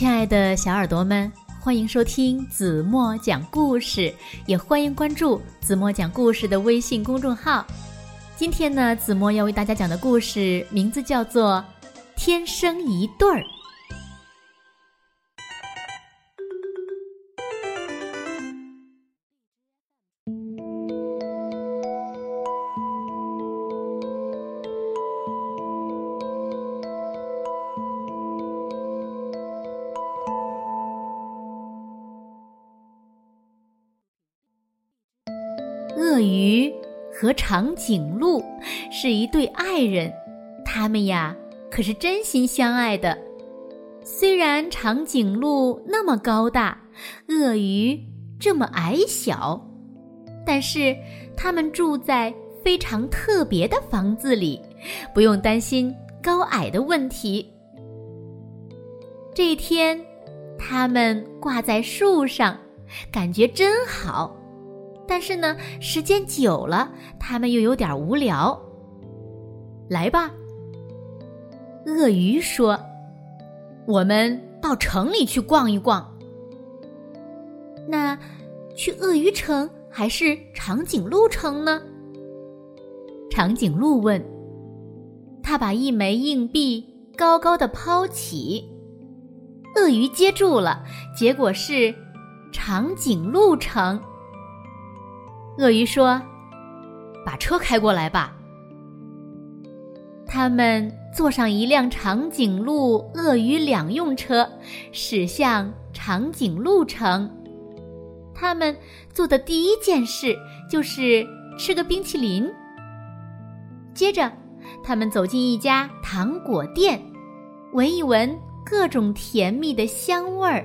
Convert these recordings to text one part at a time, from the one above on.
亲爱的小耳朵们，欢迎收听子墨讲故事，也欢迎关注子墨讲故事的微信公众号。今天呢，子墨要为大家讲的故事名字叫做《天生一对儿》。鳄鱼和长颈鹿是一对爱人，他们呀可是真心相爱的。虽然长颈鹿那么高大，鳄鱼这么矮小，但是他们住在非常特别的房子里，不用担心高矮的问题。这一天，他们挂在树上，感觉真好。但是呢，时间久了，他们又有点无聊。来吧，鳄鱼说：“我们到城里去逛一逛。”那去鳄鱼城还是长颈鹿城呢？长颈鹿问。他把一枚硬币高高的抛起，鳄鱼接住了，结果是长颈鹿城。鳄鱼说：“把车开过来吧。”他们坐上一辆长颈鹿鳄鱼两用车，驶向长颈鹿城。他们做的第一件事就是吃个冰淇淋。接着，他们走进一家糖果店，闻一闻各种甜蜜的香味儿。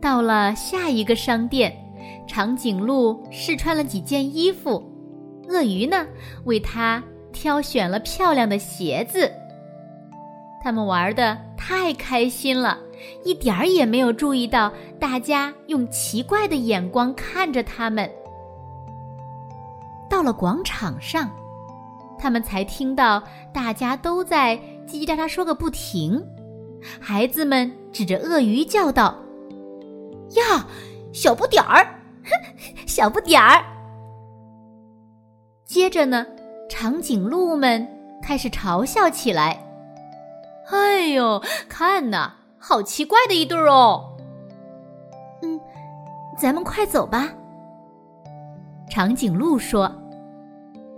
到了下一个商店。长颈鹿试穿了几件衣服，鳄鱼呢为它挑选了漂亮的鞋子。他们玩的太开心了，一点儿也没有注意到大家用奇怪的眼光看着他们。到了广场上，他们才听到大家都在叽叽喳喳说个不停。孩子们指着鳄鱼叫道：“呀，小不点儿！”小不点儿。接着呢，长颈鹿们开始嘲笑起来。哎呦，看呐，好奇怪的一对儿哦。嗯，咱们快走吧。长颈鹿说：“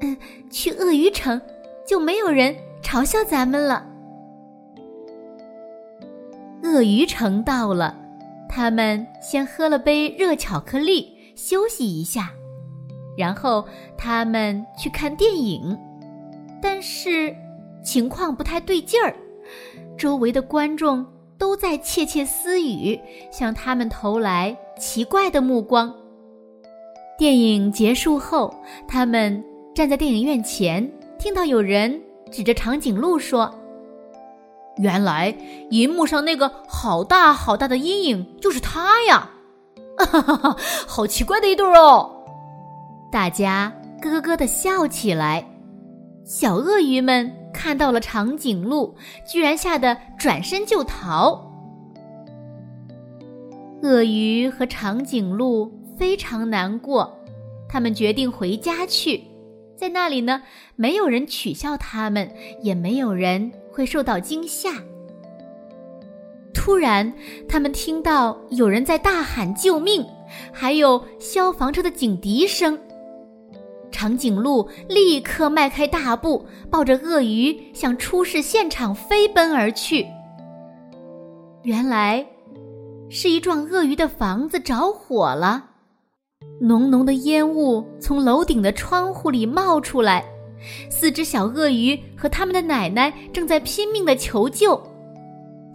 嗯，去鳄鱼城就没有人嘲笑咱们了。”鳄鱼城到了，他们先喝了杯热巧克力。休息一下，然后他们去看电影，但是情况不太对劲儿，周围的观众都在窃窃私语，向他们投来奇怪的目光。电影结束后，他们站在电影院前，听到有人指着长颈鹿说：“原来银幕上那个好大好大的阴影就是他呀！”哈哈哈，好奇怪的一对哦！大家咯咯的笑起来。小鳄鱼们看到了长颈鹿，居然吓得转身就逃。鳄鱼和长颈鹿非常难过，他们决定回家去。在那里呢，没有人取笑他们，也没有人会受到惊吓。突然，他们听到有人在大喊救命，还有消防车的警笛声。长颈鹿立刻迈开大步，抱着鳄鱼向出事现场飞奔而去。原来，是一幢鳄鱼的房子着火了，浓浓的烟雾从楼顶的窗户里冒出来，四只小鳄鱼和他们的奶奶正在拼命的求救。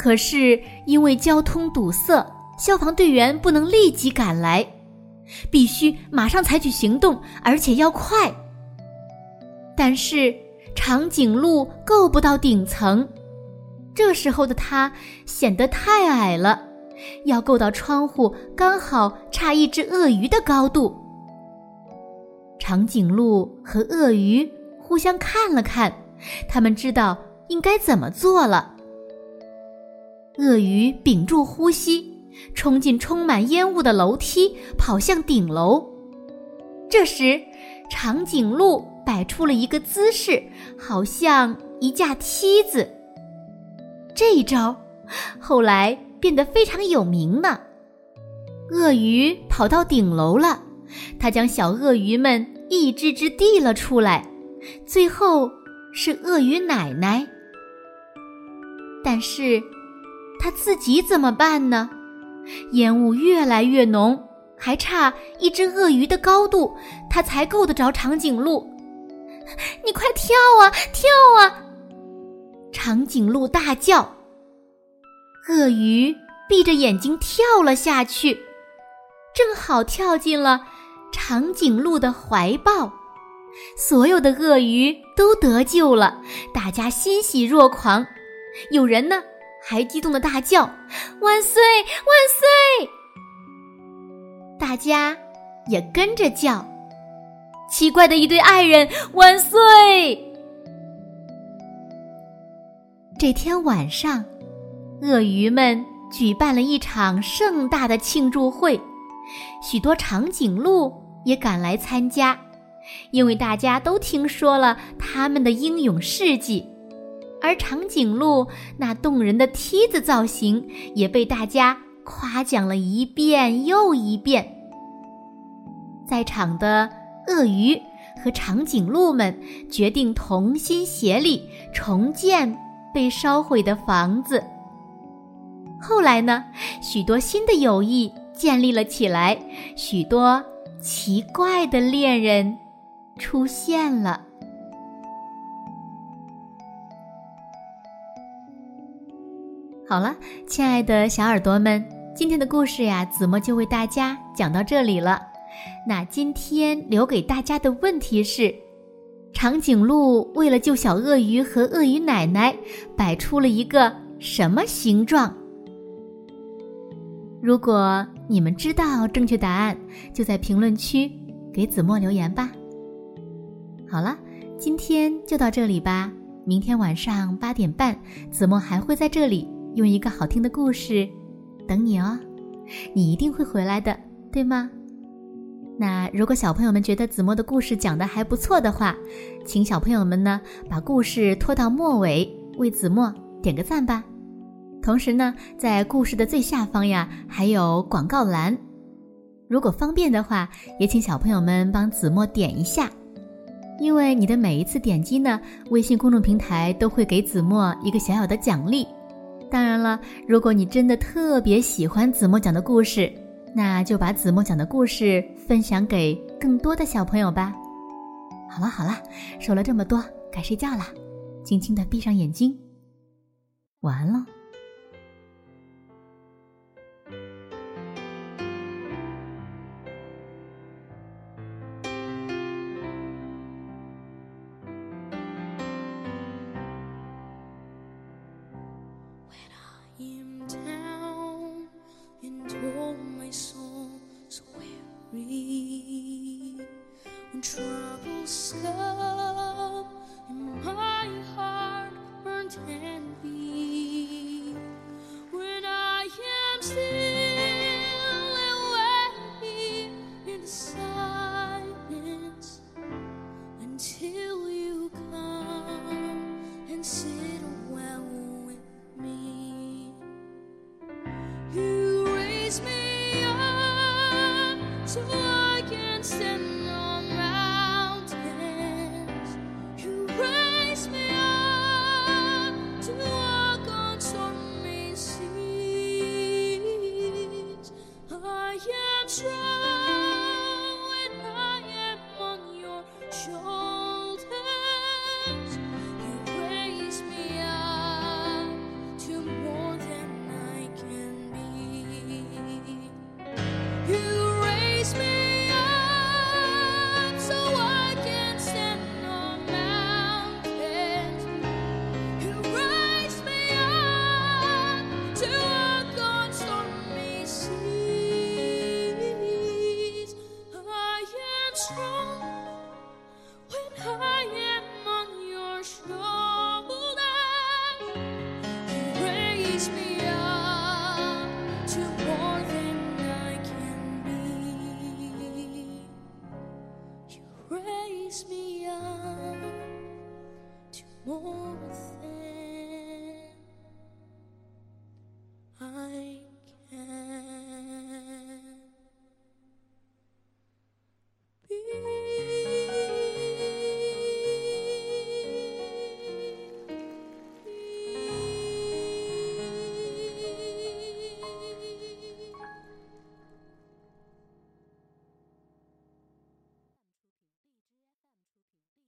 可是因为交通堵塞，消防队员不能立即赶来，必须马上采取行动，而且要快。但是长颈鹿够不到顶层，这时候的它显得太矮了，要够到窗户刚好差一只鳄鱼的高度。长颈鹿和鳄鱼互相看了看，他们知道应该怎么做了。鳄鱼屏住呼吸，冲进充满烟雾的楼梯，跑向顶楼。这时，长颈鹿摆出了一个姿势，好像一架梯子。这一招后来变得非常有名呢。鳄鱼跑到顶楼了，它将小鳄鱼们一只只递了出来，最后是鳄鱼奶奶。但是。他自己怎么办呢？烟雾越来越浓，还差一只鳄鱼的高度，他才够得着长颈鹿。你快跳啊，跳啊！长颈鹿大叫。鳄鱼闭着眼睛跳了下去，正好跳进了长颈鹿的怀抱。所有的鳄鱼都得救了，大家欣喜若狂。有人呢？还激动的大叫：“万岁，万岁！”大家也跟着叫。奇怪的一对爱人，万岁！这天晚上，鳄鱼们举办了一场盛大的庆祝会，许多长颈鹿也赶来参加，因为大家都听说了他们的英勇事迹。而长颈鹿那动人的梯子造型也被大家夸奖了一遍又一遍。在场的鳄鱼和长颈鹿们决定同心协力重建被烧毁的房子。后来呢，许多新的友谊建立了起来，许多奇怪的恋人出现了。好了，亲爱的小耳朵们，今天的故事呀，子墨就为大家讲到这里了。那今天留给大家的问题是：长颈鹿为了救小鳄鱼和鳄鱼奶奶，摆出了一个什么形状？如果你们知道正确答案，就在评论区给子墨留言吧。好了，今天就到这里吧。明天晚上八点半，子墨还会在这里。用一个好听的故事等你哦，你一定会回来的，对吗？那如果小朋友们觉得子墨的故事讲的还不错的话，请小朋友们呢把故事拖到末尾，为子墨点个赞吧。同时呢，在故事的最下方呀还有广告栏，如果方便的话，也请小朋友们帮子墨点一下，因为你的每一次点击呢，微信公众平台都会给子墨一个小小的奖励。当然了，如果你真的特别喜欢子墨讲的故事，那就把子墨讲的故事分享给更多的小朋友吧。好了好了，说了这么多，该睡觉了，轻轻的闭上眼睛，晚安喽。love my heart burnt envy when I am still and waiting in silence until you come and sit well with me. You raise me. can't try.